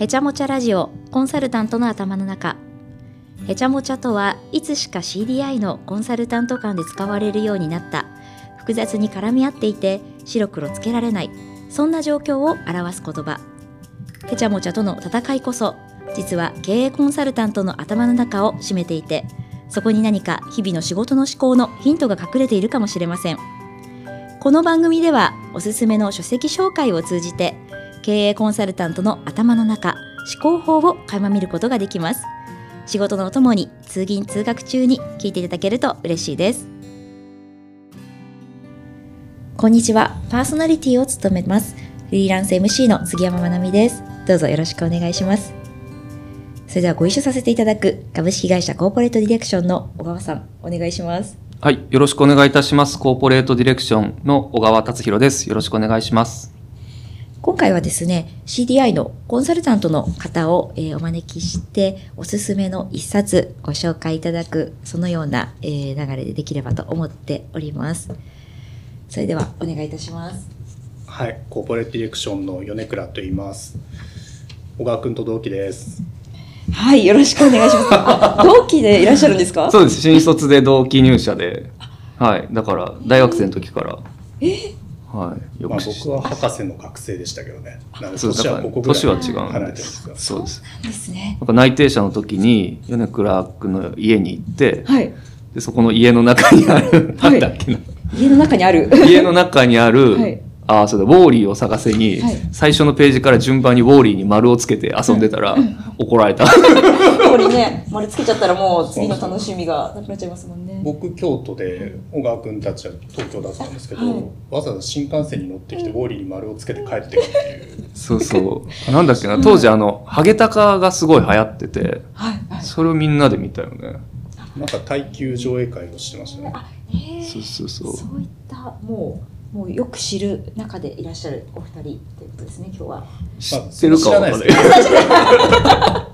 へちゃもちゃラジオコンサルタントの頭の中。へちゃもちゃとはいつしか CDI のコンサルタント間で使われるようになった。複雑に絡み合っていて白黒つけられない。そんな状況を表す言葉。へちゃもちゃとの戦いこそ実は経営コンサルタントの頭の中を占めていてそこに何か日々の仕事の思考のヒントが隠れているかもしれません。この番組ではおすすめの書籍紹介を通じて経営コンサルタントの頭の中思考法を垣間見ることができます仕事のお供に通勤通学中に聞いていただけると嬉しいですこんにちはパーソナリティを務めますフリーランス MC の杉山まなみですどうぞよろしくお願いしますそれではご一緒させていただく株式会社コーポレートディレクションの小川さんお願いしますはい。よろしくお願いいたします。コーポレートディレクションの小川達弘です。よろしくお願いします。今回はですね CDI のコンサルタントの方を、えーお招きしておすすめの一冊ご紹介いただくそのような、えー流れでできればと思っておりますそれではお願いいたしますはい、コーポレートディレクションの米倉と言います。小川君と同期です。はいよろしくお願いしますあ同期でいらっしゃるんですか？そうです。新卒で同期入社で、はい。だから、大学生の時から、はい。よまあ僕は博士の学生でしたけどね。なのでそう年はだからここぐらい年は違うんで。そうです。ですねなんか内定者の時に、米倉君の家に行って、はいでそこの家の中にある、はいなんだっけな。家の中にある家の中にある、はいああ、そうだ、ウォーリーを探せに、はい最初のページから順番にウォーリーに丸をつけて遊んでたら、怒られた。ここにね丸つけちゃったらもう次の楽しみがなくなっちゃいますもんね僕京都で小川君たちは東京だったんですけど、はいわざわざ新幹線に乗ってきてウォーリーに丸をつけて帰ってくるっていう。そうそう。なんだっけな、当時あの、ハゲタカがすごい流行ってて、はいはいそれをみんなで見たよね。なんか耐久上映会をしてましたね。そうそうそうそういったもうもうよく知る中でいらっしゃるお二人ということですね今日は。知ってるかわ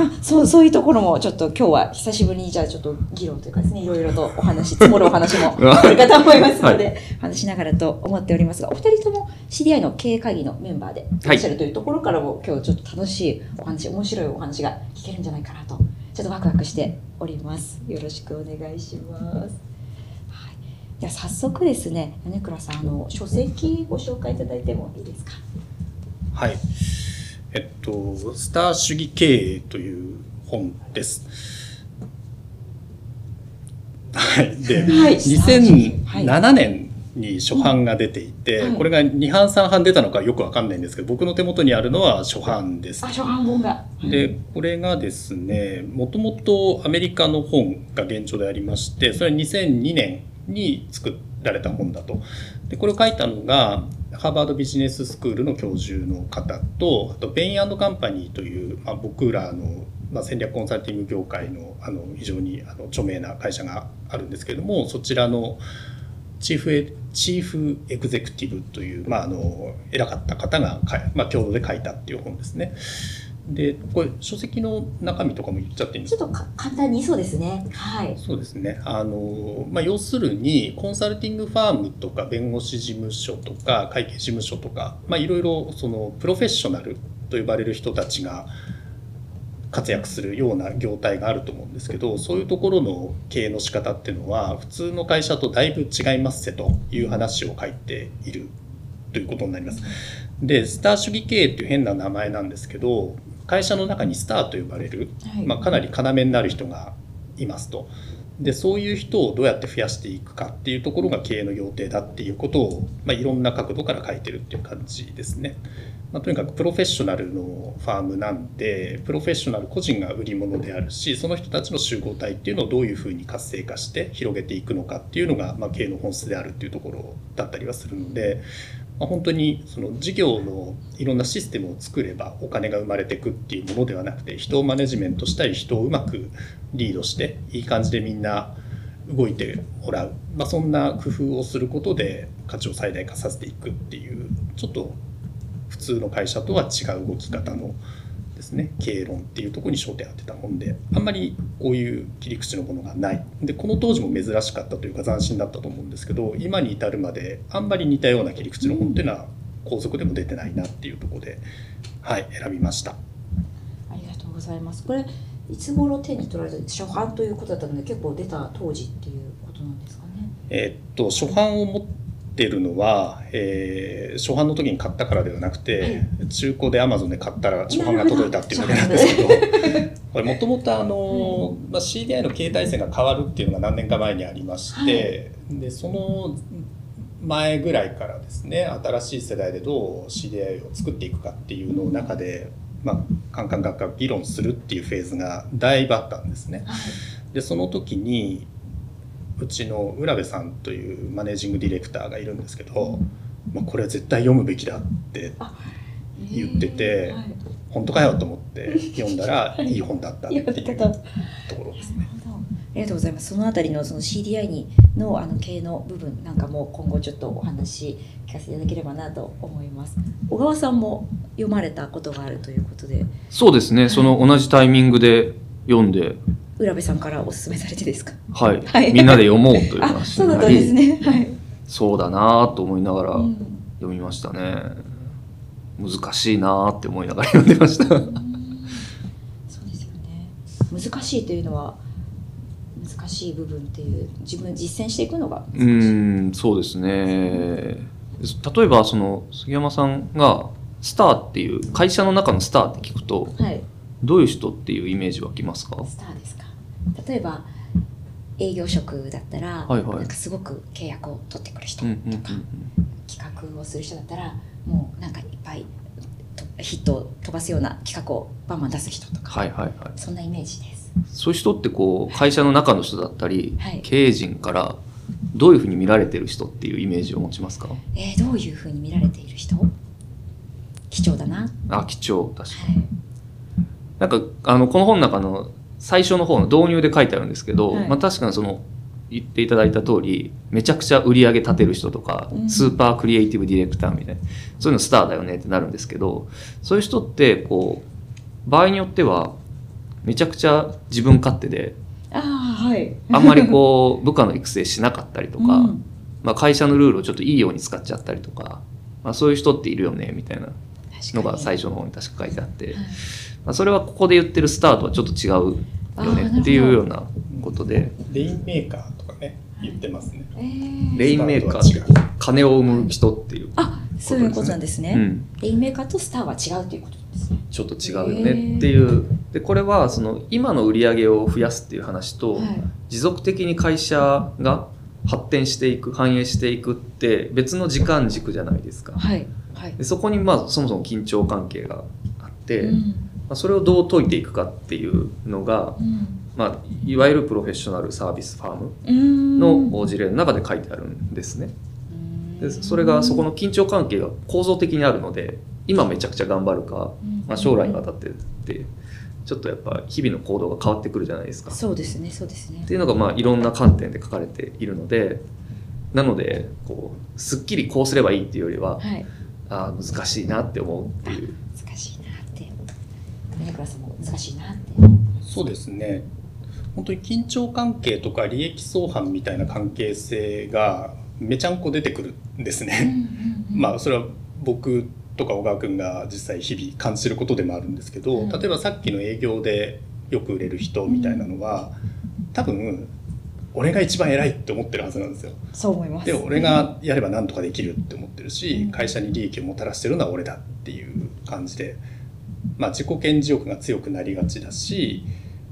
そうそういうところもちょっと今日は久しぶりにじゃあちょっと議論というかですねいろいろとお話積もるお話も あるかと思いますので、は話しながらと思っておりますがお二人とも CDI の経営会議のメンバーでいらっしゃるというところからも、今日ちょっと楽しいお話面白いお話が聞けるんじゃないかなとちょっとワクワクしておりますよろしくお願いします。ゃあ早速ですね米倉さんあの書籍ご紹介いただいてもいいですか？はい。えっと、スター主義経営という本です。はい。で、はい2007年に初版が出ていて、はいこれが2版3版出たのかよくわかんないんですけど、僕の手元にあるのは初版ですあ。初版本がで、これがですね、もともとアメリカの本が現状でありまして、それは2002年に作られた本だと。で、これを書いたのが、ハーバードビジネススクールの教授の方と、あと、ベインカンパニーという、まあ、僕らの、まあ、戦略コンサルティング業界のあの非常にあの著名な会社があるんですけれども、そちらのチーフエチーフエグゼクティブという、まあ、あの偉かった方が、まあ、共同で書いたっていう本ですね。でこれ書籍の中身とかも言っちゃっていいんですか？ちょっとか簡単にそうですね。はい。そうですね。あの、まあ、要するにコンサルティングファームとか弁護士事務所とか会計事務所とか、まあ、いろいろそのプロフェッショナルと呼ばれる人たちが活躍するような業態があると思うんですけどそういうところの経営の仕方っていうのは普通の会社とだいぶ違いますせという話を書いているということになります。でスター主義経営っていう変な名前なんですけど会社の中にスターと呼ばれるはいまあ、かなり要になる人がいますと。でそういう人をどうやって増やしていくかっていうところが経営の要諦だっていうことを、まあ、いろんな角度から書いてるっていう感じですね。まあ、とにかくプロフェッショナルのファームなんでプロフェッショナル個人が売り物であるしその人たちの集合体っていうのをどういうふうに活性化して広げていくのかっていうのが、まあ、経営の本質であるっていうところだったりはするので、まあ、本当にその事業のいろんなシステムを作ればお金が生まれていくっていうものではなくて人をマネジメントしたり人をうまくリードしていい感じでみんな動いてもらう、まあ、そんな工夫をすることで価値を最大化させていくっていうちょっと普通の会社とは違う動き方のですね経営論っていうところに焦点を当てた本であんまりこういう切り口のものがないでこの当時も珍しかったというか斬新だったと思うんですけど今に至るまであんまり似たような切り口の本っていうのは後続でも出てないなっていうところではい、選びました。ありがとうございます。これいつ頃手に取られた初版ということだったので結構出た当時っていうことなんですかね。えーっと初版を持ってるのは、えー初版の時に買ったからではなくて、中古で Amazon で買ったら初版が届いたっていうだけなんですけど これもともとあの、まあ、CDI の携帯線が変わるっていうのが何年か前にありまして、でその前ぐらいからですね新しい世代でどう CDI を作っていくかっていうのを中で、まあ、カンカン学科議論するっていうフェーズがだいぶあったんですね。でその時にうちの浦部さんというマネージングディレクターがいるんですけど、まあ、これは絶対読むべきだって言っててはい本当かよと思って読んだらいい本だったっていうところですね。ありがとうございます。そのあたりのその CDI にのあの経営の部分なんかも今後ちょっとお話聞かせていただければなと思います。小川さんも読まれたことがあるということで、そうですねその同じタイミングで読んで、浦部さんからお勧めされてですか？はいはいみんなで読もうというあ、話そうだったですね。はい。そうだなと思いながらうん読みましたね、難しいなって思いながら読んでましたそうですよね。難しいというのは難しい部分っていう自分実践していくのがう難しい。ーんそうですね例えばその杉山さんがスターっていう会社の中のスターって聞くとはい。どういう人っていうイメージ湧きますか？スターですか。例えば営業職だったら、はいはい。なんかすごく契約を取ってくる人うんとか、うんうん。企画をする人だったらもうなんかいっぱいとヒットを飛ばすような企画をバンバン出す人とか、はいはいはい。そんなイメージです。そういう人ってこう会社の中の人だったり、はい。経営陣からどういうふうに見られてる人っていうイメージを持ちますか？えー、どういうふうに見られている人？貴重だな。はあ貴重。確かに。い。なんかあのこの本の中の最初の方の導入で書いてあるんですけど、はい。まあ、確かにその言っていただいた通りめちゃくちゃ売り上げ立てる人とか、うん。スーパークリエイティブディレクターみたいなそういうのスターだよねってなるんですけどそういう人ってこう場合によってはめちゃくちゃ自分勝手でああはい。あんまりこう 部下の育成しなかったりとか、うん。まあ、会社のルールをちょっといいように使っちゃったりとか、まあ、そういう人っているよねみたいなのが最初の方に確か書いてあって、はいまあ、それはここで言ってるスターとはちょっと違うよねっていうようなことでレインメーカーとかね言ってますね。えーレインメーカー金を生む人っていう、あそういうことなんですね。うん、レインメーカーとスターは違うということですね。ちょっと違うよねっていうでこれはその今の売り上げを増やすっていう話と、はい。持続的に会社が発展していく反映していくって別の時間軸じゃないですか。はい。はい。でそこにまあそもそも緊張関係があって、まうんあ、それをどう解いていくかっていうのが、うんまあ、いわゆるプロフェッショナルサービスファームうんの事例の中で書いてあるんですね。でそれがそこの緊張関係が構造的にあるので今めちゃくちゃ頑張るか、まあ、将来にわたってってちょっとやっぱ日々の行動が変わってくるじゃないですか。そうですねそうですねっていうのがまあいろんな観点で書かれているのでなのでこうすっきりこうすればいいっていうよりは、はいああ難しいなって思うっていう。難しいなって。米倉さんも難しいなって。そうですね。本当に緊張関係とか利益相反みたいな関係性がめちゃんこ出てくるんですね。まあそれは僕とか小川君が実際日々感じることでもあるんですけど、うん。例えばさっきの営業でよく売れる人みたいなのは、多分俺が一番偉いって思ってるはずなんですよ。そう思います。で俺がやれば何とかできるって思ってるし、うん。会社に利益をもたらしてるのは俺だっていう感じで、まあ、自己顕示欲が強くなりがちだし、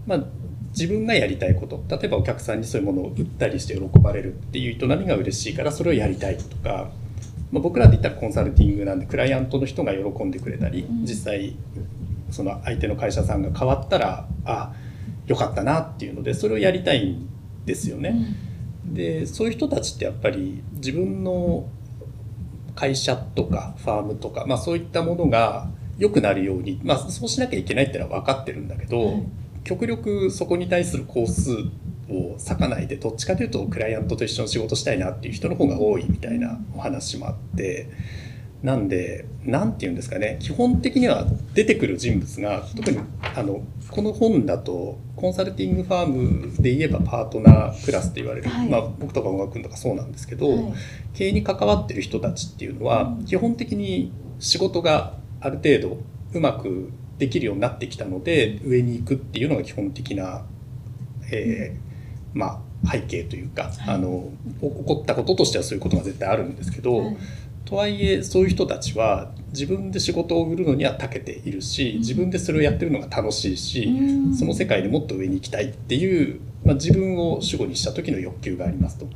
まあ、自分がやりたいこと例えばお客さんにそういうものを売ったりして喜ばれるっていう営みが嬉しいからそれをやりたいとか、まあ、僕らで言ったらコンサルティングなんでクライアントの人が喜んでくれたり、うん。実際その相手の会社さんが変わったらあよかったなっていうのでそれをやりたいんですよね。でそういう人たちってやっぱり自分の会社とかファームとか、まあ、そういったものが良くなるように、まあ、そうしなきゃいけないっていうのは分かってるんだけど、はい極力そこに対する工数を割かないでどっちかというとクライアントと一緒に仕事したいなっていう人の方が多いみたいなお話もあってなんで何て言うんですかね。基本的には出てくる人物が特にあのこの本だとコンサルティングファームで言えばパートナークラスって言われる、はい。まあ、僕とか小川君とかそうなんですけど、はい。経営に関わってる人たちっていうのはうん。基本的に仕事がある程度うまくできるようになってきたので上に行くっていうのが基本的な、えー、まあ背景というか、あの起こったこととしてはそういうことが絶対あるんですけど、はい、とはいえそういう人たちは自分で仕事を売るのには長けているし自分でそれをやってるのが楽しいし、その世界でもっと上に行きたいっていう、まあ、自分を主語にした時の欲求がありますと。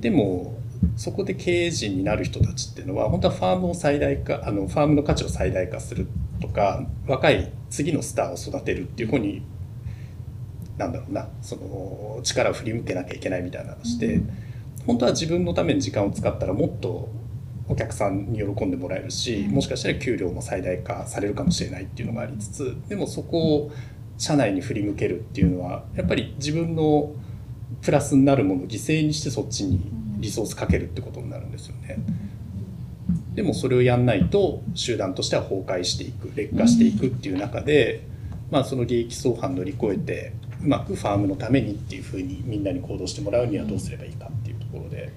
でもそこで経営陣になる人たちっていうのは本当はファームを最大化あのファームの価値を最大化するとか若い次のスターを育てるっていう方になんだろうなその力を振り向けなきゃいけないみたいな話で、うん、本当は自分のために時間を使ったらもっとお客さんに喜んでもらえるしもしかしたら給料も最大化されるかもしれないっていうのがありつつでもそこを社内に振り向けるっていうのはやっぱり自分のプラスになるものを犠牲にしてそっちにリソースかけるってことになるんですよね。でもそれをやんないと集団としては崩壊していく劣化していくっていう中で、まあ、その利益相反乗り越えてうまくファームのためにっていうふうにみんなに行動してもらうにはどうすればいいかっていうところで。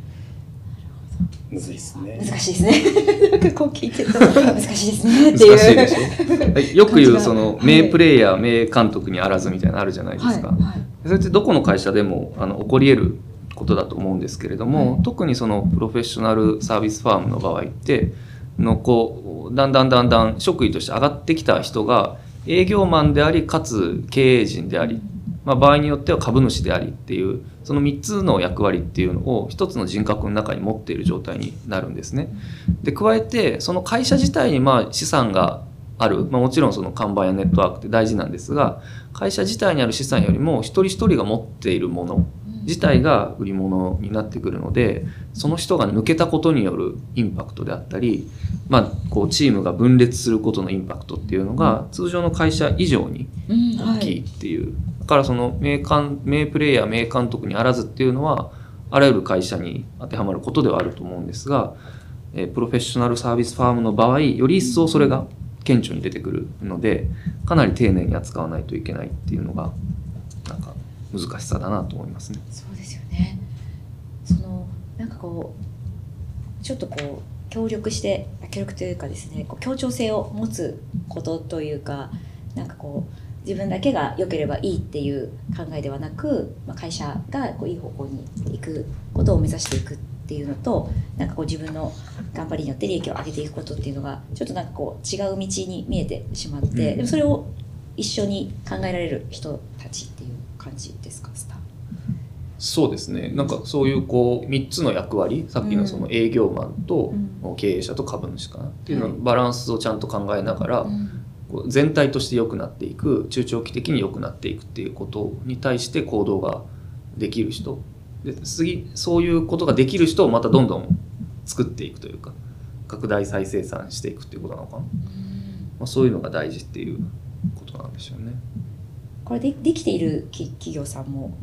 むずいですね。難しいですね。こう聞いてると 難しいですねっていう。難しいでしょ？よく言うその名プレイヤー、名監督にあらずみたいなのあるじゃないですか。はいはい、それってどこの会社でもあの起こり得ることだと思うんですけれども、はい、特にそのプロフェッショナルサービスファームの場合ってのこうだんだんだんだん職位として上がってきた人が営業マンでありかつ経営陣でありまあ、場合によっては株主でありっていうその3つの役割っていうのを1つの人格の中に持っている状態になるんですね。で加えてその会社自体にまあ資産がある、まあ、もちろんその看板やネットワークって大事なんですが会社自体にある資産よりも一人一人が持っているもの自体が売り物になってくるのでその人が抜けたことによるインパクトであったり、まあ、こうチームが分裂することのインパクトっていうのが通常の会社以上に大きいっていう、からその名監名プレイヤー名監督にあらずっていうのはあらゆる会社に当てはまることではあると思うんですが、えプロフェッショナルサービスファームの場合より一層それが顕著に出てくるのでかなり丁寧に扱わないといけないっていうのがなんか難しさだなと思いますね。そうですよねそのなんかこうちょっとこう協力して協力というかですねこう協調性を持つことというかなんかこう自分だけが良ければいいっていう考えではなく、まあ、会社がこういい方向に行くことを目指していくっていうのとなんかこう自分の頑張りによって利益を上げていくことっていうのがちょっとなんかこう違う道に見えてしまって、うん、でもそれを一緒に考えられる人たちっていう感じですか？スタそうですね。なんかそういうこう3つの役割さっきのその営業マンと経営者と株主かなっていうののバランスをちゃんと考えながら、全体として良くなっていく中長期的に良くなっていくっていうことに対して行動ができる人で次そういうことができる人をまたどんどん作っていくというか拡大再生産していくっていうことなのかな、まあ、そういうのが大事っていうことなんでしょうね。これでできている企業さんも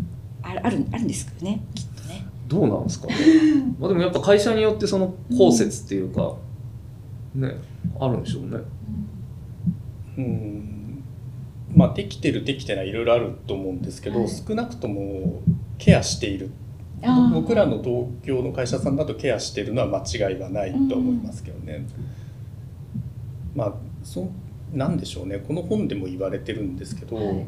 あるあるあるんですけどねきっとね。どうなんですかね。まあでもやっぱ会社によってその包摂っていうか、うん、ねあるんでしょうね。うん。まあできてるできてないいろいろあると思うんですけど、はい、少なくともケアしている。僕らの同業の会社さんだとケアしてるのは間違いはないと思いますけどね。うん、まあそなんでしょうね。この本でも言われてるんですけど、はい、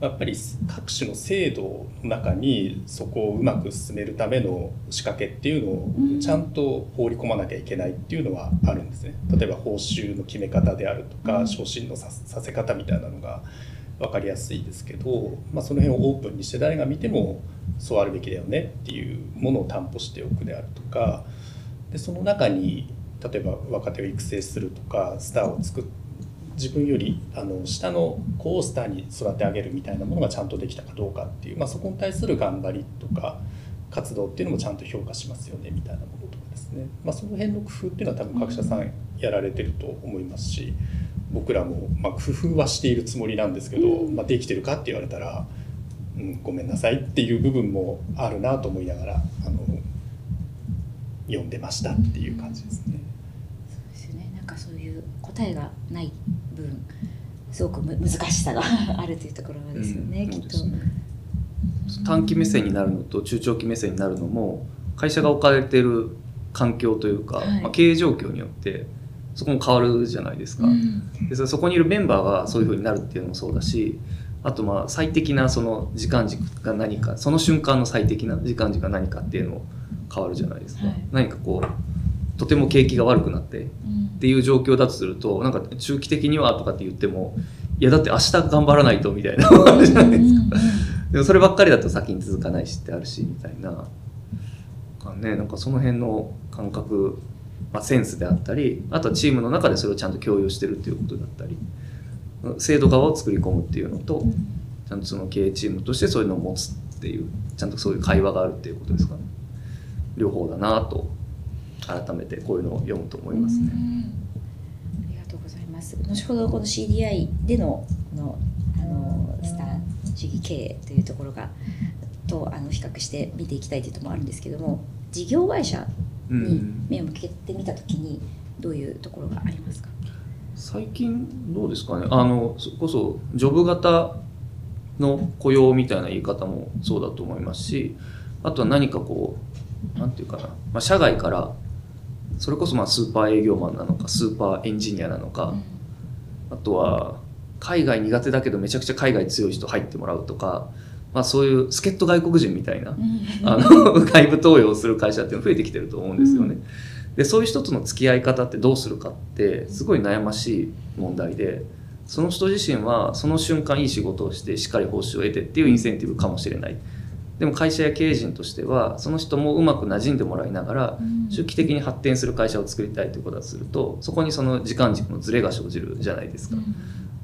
やっぱり各種の制度の中にそこをうまく進めるための仕掛けっていうのをちゃんと放り込まなきゃいけないっていうのはあるんですね。例えば報酬の決め方であるとか昇進のさせ方みたいなのが分かりやすいですけど、まあ、その辺をオープンにして誰が見てもそうあるべきだよねっていうものを担保しておくであるとかでその中に例えば若手を育成するとかスターを作って自分よりあの下の子をスターに育て上げるみたいなものがちゃんとできたかどうかっていう、まあ、そこに対する頑張りとか活動っていうのもちゃんと評価しますよねみたいなものとかですね、まあ、その辺の工夫っていうのは多分各社さんやられてると思いますし僕らもま工夫はしているつもりなんですけど、まあ、できてるかって言われたら、うん、ごめんなさいっていう部分もあるなと思いながらあの読んでましたっていう感じですね。そうですね。なんかそういう答えがない分すごく難しさが あるというところですよね、うん、きっと、ね。短期目線になるのと中長期目線になるのも会社が置かれている環境というか、はい、まあ、経営状況によってそこも変わるじゃないですか。でそこにいるメンバーがそういうふうになるっていうのもそうだしあとまあ最適なその時間軸が何かその瞬間の最適な時間軸が何かっていうのも変わるじゃないですか。はい何かこうとても景気が悪くなってっていう状況だとするとなんか中期的にはとかって言ってもいやだって明日頑張らないとみたいな。じゃないですか。でもそればっかりだと先に続かないしってあるしみたいな。かねなんかその辺の感覚、まあ、センスであったりあとはチームの中でそれをちゃんと共有してるっていうことだったり制度側を作り込むっていうのとちゃんとその経営チームとしてそういうのを持つっていうちゃんとそういう会話があるっていうことですかね。両方だなと改めてこういうのを読むと思いますね。ありがとうございます。後ほどこの CDI でのこのあのスター主義経営というところがとあの比較して見ていきたいというところもあるんですけども、事業会社に目を向けてみたときにどういうところがありますか？最近どうですかねあのそれこそジョブ型の雇用みたいな言い方もそうだと思いますしあとは何かこうなんていうかな、まあ、社外からそれこそまあスーパー営業マンなのかスーパーエンジニアなのか、あとは海外苦手だけどめちゃくちゃ海外強い人入ってもらうとか、まあ、そういう助っ人外国人みたいなあの 外部登用する会社っていうの増えてきてると思うんですよね。でそういう人との付き合い方ってどうするかってすごい悩ましい問題でその人自身はその瞬間いい仕事をしてしっかり報酬を得てっていうインセンティブかもしれないでも会社や経営陣としてはその人もうまく馴染んでもらいながら中期的に発展する会社を作りたいということだとするとそこにその時間軸のズレが生じるじゃないですか。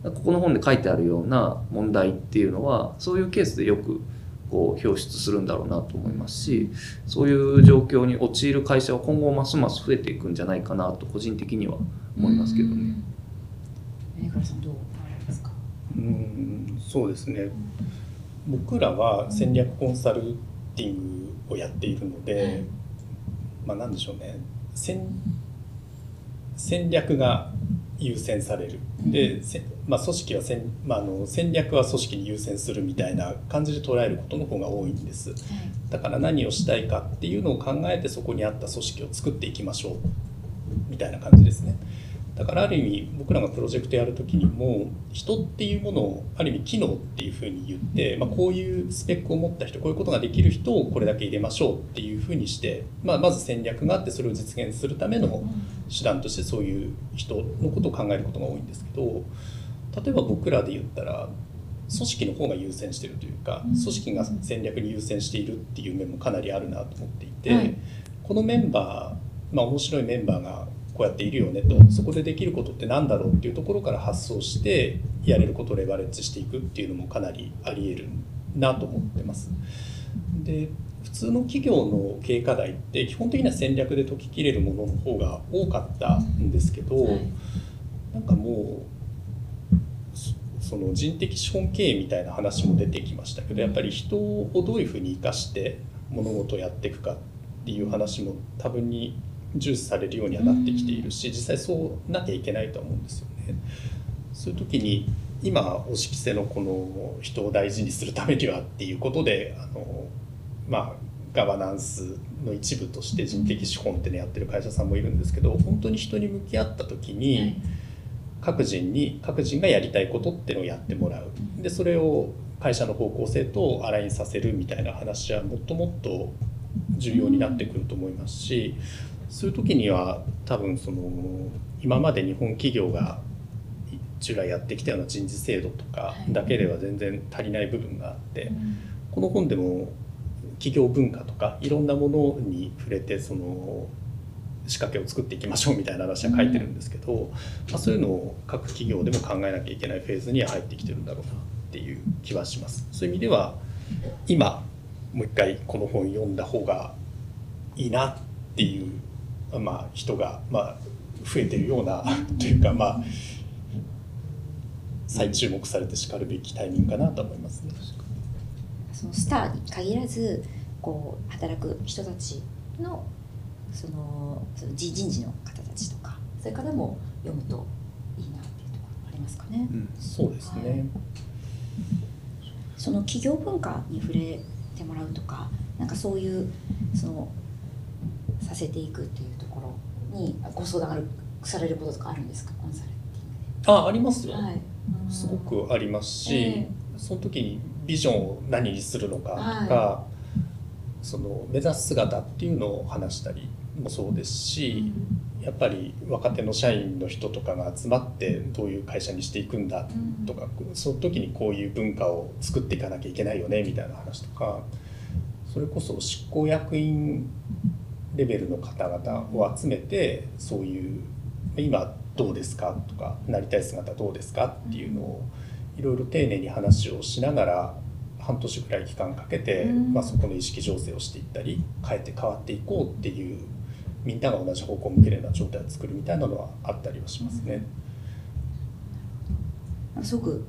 ここの本で書いてあるような問題っていうのはそういうケースでよくこう表出するんだろうなと思いますしそういう状況に陥る会社は今後ますます増えていくんじゃないかなと個人的には思いますけどね。米倉さんどう思われますか？うんそうですね僕らは戦略コンサルティングをやっているので、まあ何でしょうね。戦戦略が優先される。で、せまあ、組織は戦,、まあ、あの戦略は組織に優先するみたいな感じで捉えることの方が多いんです。だから何をしたいかっていうのを考えてそこに合った組織を作っていきましょう。みたいな感じですねだからある意味僕らがプロジェクトやる時にも人っていうものをある意味機能っていうふうに言って、まあ、こういうスペックを持った人こういうことができる人をこれだけ入れましょうっていうふうにして、まあ、まず戦略があってそれを実現するための手段としてそういう人のことを考えることが多いんですけど例えば僕らで言ったら組織の方が優先してるというか組織が戦略に優先しているっていう面もかなりあるなと思っていて、このメンバー、まあ、面白いメンバーがこうやっているよねとそこでできることって何だろうっていうところから発想してやれることをレバレッジしていくっていうのもかなりありえるなと思ってます。で普通の企業の経営課題って基本的には戦略で解ききれるものの方が多かったんですけど、なんかもうそその人的資本経営みたいな話も出てきましたけどやっぱり人をどういうふうに生かして物事をやっていくかっていう話も多分に重視されるようにはなってきているし実際そうなきゃいけないとは思うんですよね。そういう時に今おしきせのこの人を大事にするためにはっていうことであのまあガバナンスの一部として人的資本ってねやってる会社さんもいるんですけど本当に人に向き合った時に各人に各人がやりたいことっていうのをやってもらう。でそれを会社の方向性とアラインさせるみたいな話はもっともっと重要になってくると思いますしそういう時には多分その今まで日本企業が従来やってきたような人事制度とかだけでは全然足りない部分があってこの本でも企業文化とかいろんなものに触れてその仕掛けを作っていきましょうみたいな話は書いてるんですけど、まあ、そういうのを各企業でも考えなきゃいけないフェーズには入ってきてるんだろうなっていう気はします。そういう意味では今もう一回この本読んだ方がいいなっていう、まあ、人が、まあ、増えてるような というかまあ再注目されてしかるべきタイミングかなと思いますね。そのスターに限らずこう働く人たちのそのその人人事の方たちとかそういう方も読むといいなっていうところありますかね。うんそうですね、その企業文化に触れてもらうとかなんかそういうそのさせていくっていうにご相談されることとかあるんですか？コンサルあありますよ、はい。すごくありますし、えその時にビジョンを何にするのかとか、その目指す姿っていうのを話したりもそうですし、やっぱり若手の社員の人とかが集まってどういう会社にしていくんだとか、その時にこういう文化を作っていかなきゃいけないよねみたいな話とかそれこそ執行役員レベルの方々を集めてそういう今どうですか？とかなりたい姿どうですか？っていうのをいろいろ丁寧に話をしながら半年ぐらい期間かけて、うん。まあ、そこの意識醸成をしていったり変えて変わっていこうっていうみんなが同じ方向を向けるような状態を作るみたいなのはあったりはしますね。すごく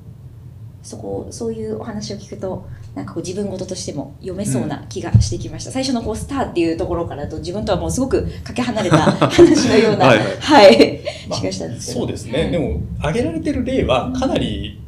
そこそういうお話を聞くとなんかこう自分事としても読めそうな気がしてきました、最初のこうスターっていうところからだと自分とはもうすごくかけ離れた 話のようなはい。はい。まあ気がしたんですけど。そうですね、はいでも挙げられてる例はかなり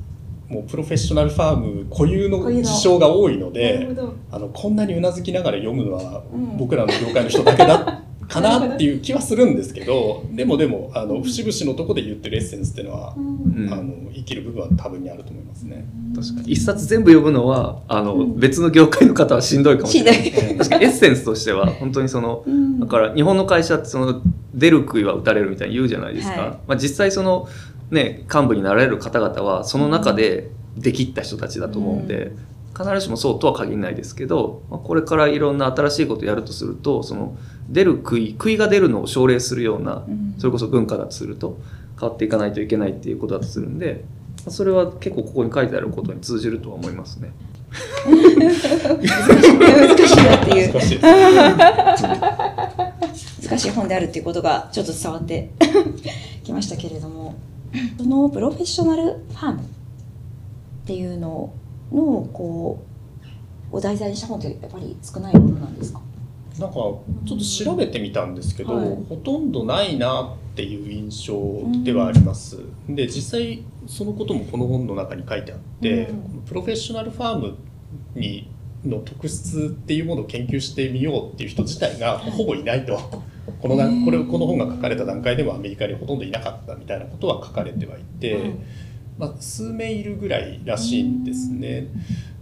もうプロフェッショナルファーム固有の事象が多いのなであのこんなにうなずきながら読むのはうん。僕らの業界の人だけだかなっていう気はするんですけどでもでもあの節々のとこで言ってるエッセンスっていうのは、うん。うんあの生きる部分は多分にあると思いますね。確かに。一冊全部読むのはあの、うん。別の業界の方はしんどいかもしれない。しんどい。うん確かに。エッセンスとしては本当にそのうん。だから日本の会社ってその出る杭は打たれるみたいに言うじゃないですか、はい。まあ、実際そのね幹部になられる方々はその中でできった人たちだと思うんで、必ずしもそうとは限らないですけど、まあ、これからいろんな新しいことをやるとするとその出る杭杭が出るのを奨励するようなうん。それこそ文化だとすると変わっていかないといけないっていうことだとするんでまあそれは結構ここに書いてあることに通じるとは思いますね。難しい。なっていう。難しい。難しい本であるっていうことがちょっと伝わって きましたけれどもそのプロフェッショナルファームっていうののこうを題材にした本ってやっぱり少ないものなんですか？なんかちょっと調べてみたんですけど、はい。ほとんどないなっていう印象ではあります。で実際そのこともこの本の中に書いてあって、うん。プロフェッショナルファームにの特質っていうものを研究してみようっていう人自体がほぼいないと。このなこれこの本が書かれた段階でもアメリカにほとんどいなかったみたいなことは書かれてはいて、うんまあ、数名いるぐらいらしいんですね。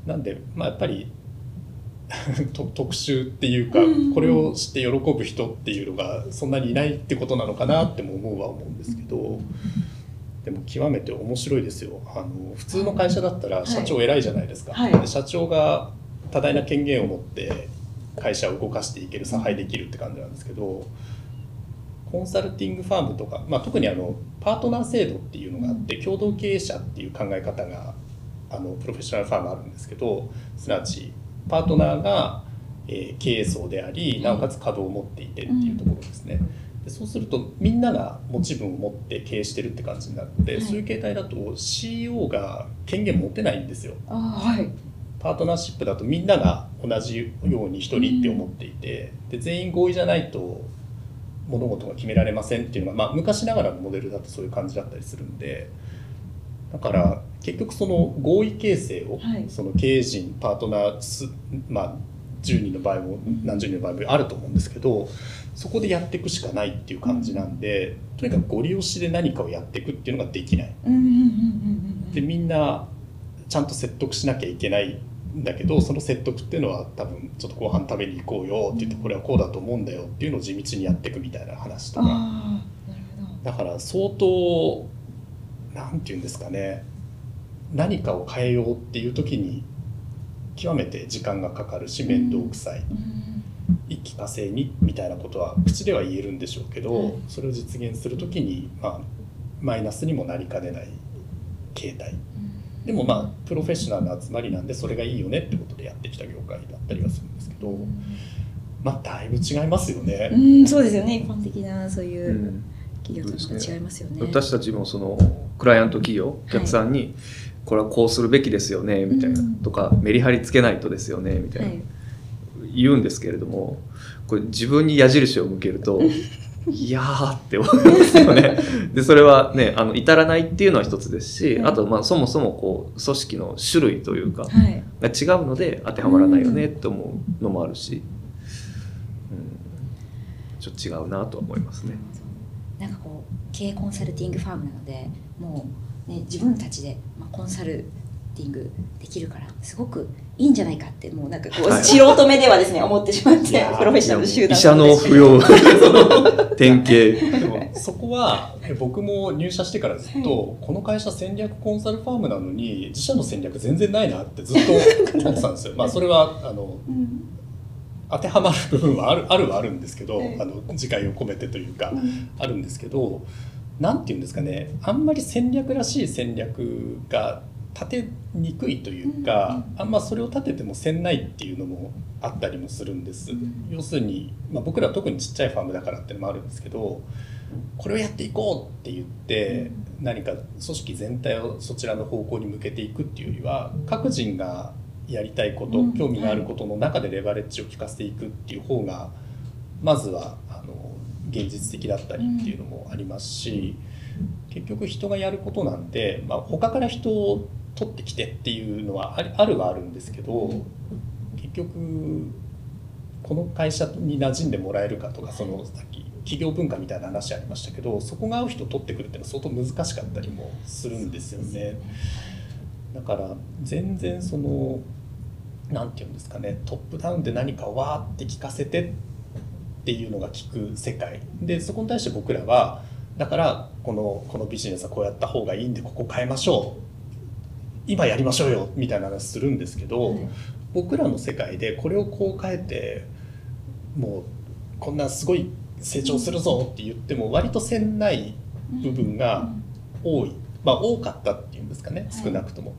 なんで、まあ、やっぱり と特集っていうかうん。これを知って喜ぶ人っていうのがそんなにいないってことなのかなっても思うは思うんですけどでも極めて面白いですよ。あの普通の会社だったら社長偉いじゃないですか、はい。で社長が多大な権限を持って会社を動かしていける差配できるって感じなんですけどコンサルティングファームとか、まあ、特にあのパートナー制度っていうのがあって共同経営者っていう考え方があのプロフェッショナルファームあるんですけどすなわちパートナーが、えー経営層でありなおかつ稼働を持っていてっていうところですね。でそうするとみんなが持ち分を持って経営してるって感じになるので、はい。そういう形態だと CEO が権限持てないんですよ。あはい。パートナーシップだとみんなが同じように一人って思っていて、で全員合意じゃないと物事が決められませんっていうのが、まあ、昔ながらのモデルだとそういう感じだったりするんでだから結局その合意形成を、はいその経営陣パートナーす、まあ、10人の場合も何十人の場合もあると思うんですけどそこでやっていくしかないっていう感じなんでとにかくご利用しで何かをやっていくっていうのができない。うんうんうんうんうんでみんなちゃんと説得しなきゃいけないんだけどその説得っていうのは多分ちょっとご飯食べに行こうよって言ってこれはこうだと思うんだよっていうのを地道にやっていくみたいな話とか。だから相当なんて言うんですかね何かを変えようっていう時に極めて時間がかかるし面倒くさい。うん。一気化成にみたいなことは口では言えるんでしょうけど、はい。それを実現する時に、まあ、マイナスにもなりかねない形態でもまあプロフェッショナルな集まりなんでそれがいいよねってことでやってきた業界だったりはするんですけど、まあだいぶ違いますよね。うんそうですよね。一般的なそういううん。企業と違いますよね。私たちもそのクライアント企業お客さんに、これはこうするべきですよねみたいな、うん。とかメリハリつけないとですよねみたいな、はい。言うんですけれどもこれ自分に矢印を向けると いやーって思いますよね。でそれはねあの至らないっていうのは一つですし、はいあとまあそもそもこう組織の種類というかはいが違うので当てはまらないよねって思うのもあるし、うん、ちょっと違うなとは思いますね。なんかこう経営コンサルティングファームなのでもう、ね、自分たちで、まあ、コンサルティングできるからすごくいいんじゃないかってもうなんかこう、はい。素人目ではですね思ってしまってプロフェッショナル集団医者の不要典型。そこはえ僕も入社してからずっと、この会社戦略コンサルファームなのに自社の戦略全然ないなってずっと思ってたんですよ。まあそれはあのうん。当てはまる部分はあるあるはあるんですけど、ええあの自戒を込めてというか、うん。あるんですけどなんていうんですかね。あんまり戦略らしい戦略が立てにくいというか、あんまそれを立ててもせんないっていうのもあったりもするんです。うん要するに、まあ、僕らは特にちっちゃいファームだからっていうのもあるんですけどこれをやっていこうって言って、何か組織全体をそちらの方向に向けていくっていうよりは各人がやりたいこと、うん。興味があることの中でレバレッジを効かせていくっていう方がまずはあの現実的だったりっていうのもありますし、結局人がやることなんで、まあ、他から人を取ってきてっていうのはあるはあるんですけど結局この会社に馴染んでもらえるかとかそのさっき企業文化みたいな話ありましたけどそこが合う人を取ってくるっていうのは相当難しかったりもするんですよね。だから全然そのなんていうんですかねトップダウンで何かをわーって聞かせてっていうのが聞く世界でそこに対して僕らはだからこのこのビジネスはこうやった方がいいんでここ変えましょう今やりましょうよみたいな話するんですけど、はい。僕らの世界でこれをこう変えてもうこんなすごい成長するぞって言っても割とせんない部分が多い、まあ多かったっていうんですかねはい。少なくとも。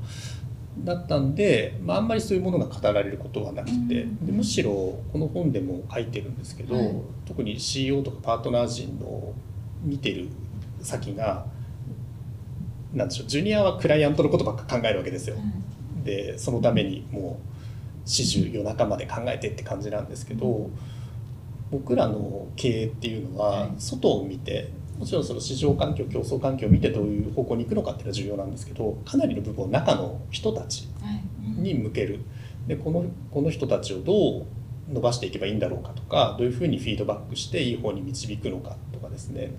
だったんで、まあ、あんまりそういうものが語られることはなくて、うん。でむしろこの本でも書いてるんですけど、はい。特に CEO とかパートナー陣の見てる先がなんでしょうジュニアはクライアントのことばっか考えるわけですよ。でそのためにもう始終夜中まで考えてって感じなんですけど僕らの経営っていうのははい。外を見てもちろんその市場環境競争環境を見てどういう方向に行くのかっていうのは重要なんですけどかなりの部分を中の人たちはい。に向ける。でこのこの人たちをどう伸ばしていけばいいんだろうかとかどういうふうにフィードバックしていい方に導くのかとかですね。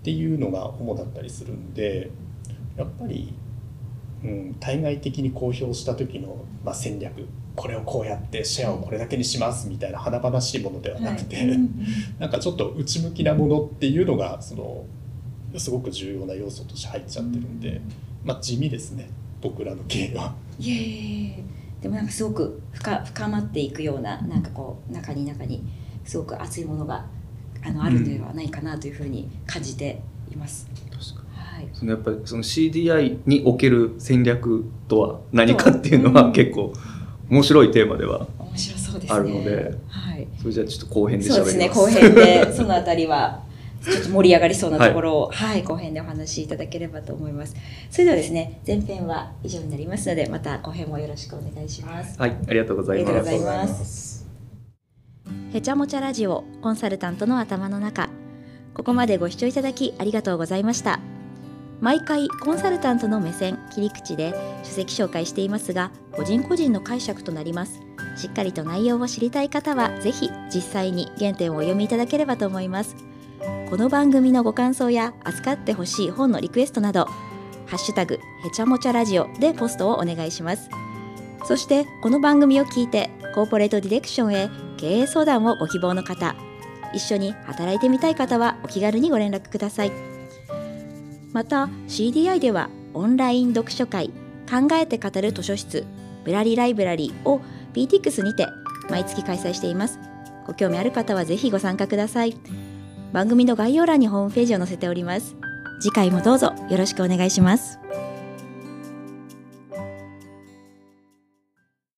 っていうのが主だったりするんでやっぱり、うん、対外的に公表した時の、まあ、戦略これをこうやってシェアをこれだけにしますみたいな華々しいものではなくて、はいうん なんかちょっと内向きなものっていうのがそのすごく重要な要素として入っちゃってるんで、まあ、地味ですね僕らの経営は。いえいえいえでもなんかすごく深深まっていくようななんかこう中に中にすごく熱いものがあのあるのではないかなというふうに感じています。はい。そのやっぱりその CDI における戦略とは何かっていうのはうん結構面白いテーマでは。あるのではい。それじゃあちょっと後編でそうですね。後編で そのあたりはちょっと盛り上がりそうなところを、はい、後編でお話しいただければと思います。それではですね、前編は以上になりますので、また後編もよろしくお願いします。はいありがとうございありがとうごますざいますへちゃもちゃラジオコンサルタントの頭の中ここまでご視聴いただきありがとうございました毎回コンサルタントの目線切り口で書籍紹介していますが個人個人の解釈となります。しっかりと内容を知りたい方はぜひ実際に原点をお読みいただければと思います。この番組のご感想や扱ってほしい本のリクエストなどハッシュタグへちゃもちゃラジオでポストをお願いします。そしてこの番組を聞いてコーポレートディレクションへ経営相談をご希望の方一緒に働いてみたい方はお気軽にご連絡ください。また CDI ではオンライン読書会考えて語る図書室ブラリライブラリーを PTX にて毎月開催しています。ご興味ある方はぜひご参加ください。番組の概要欄にホームページを載せております。次回もどうぞよろしくお願いします。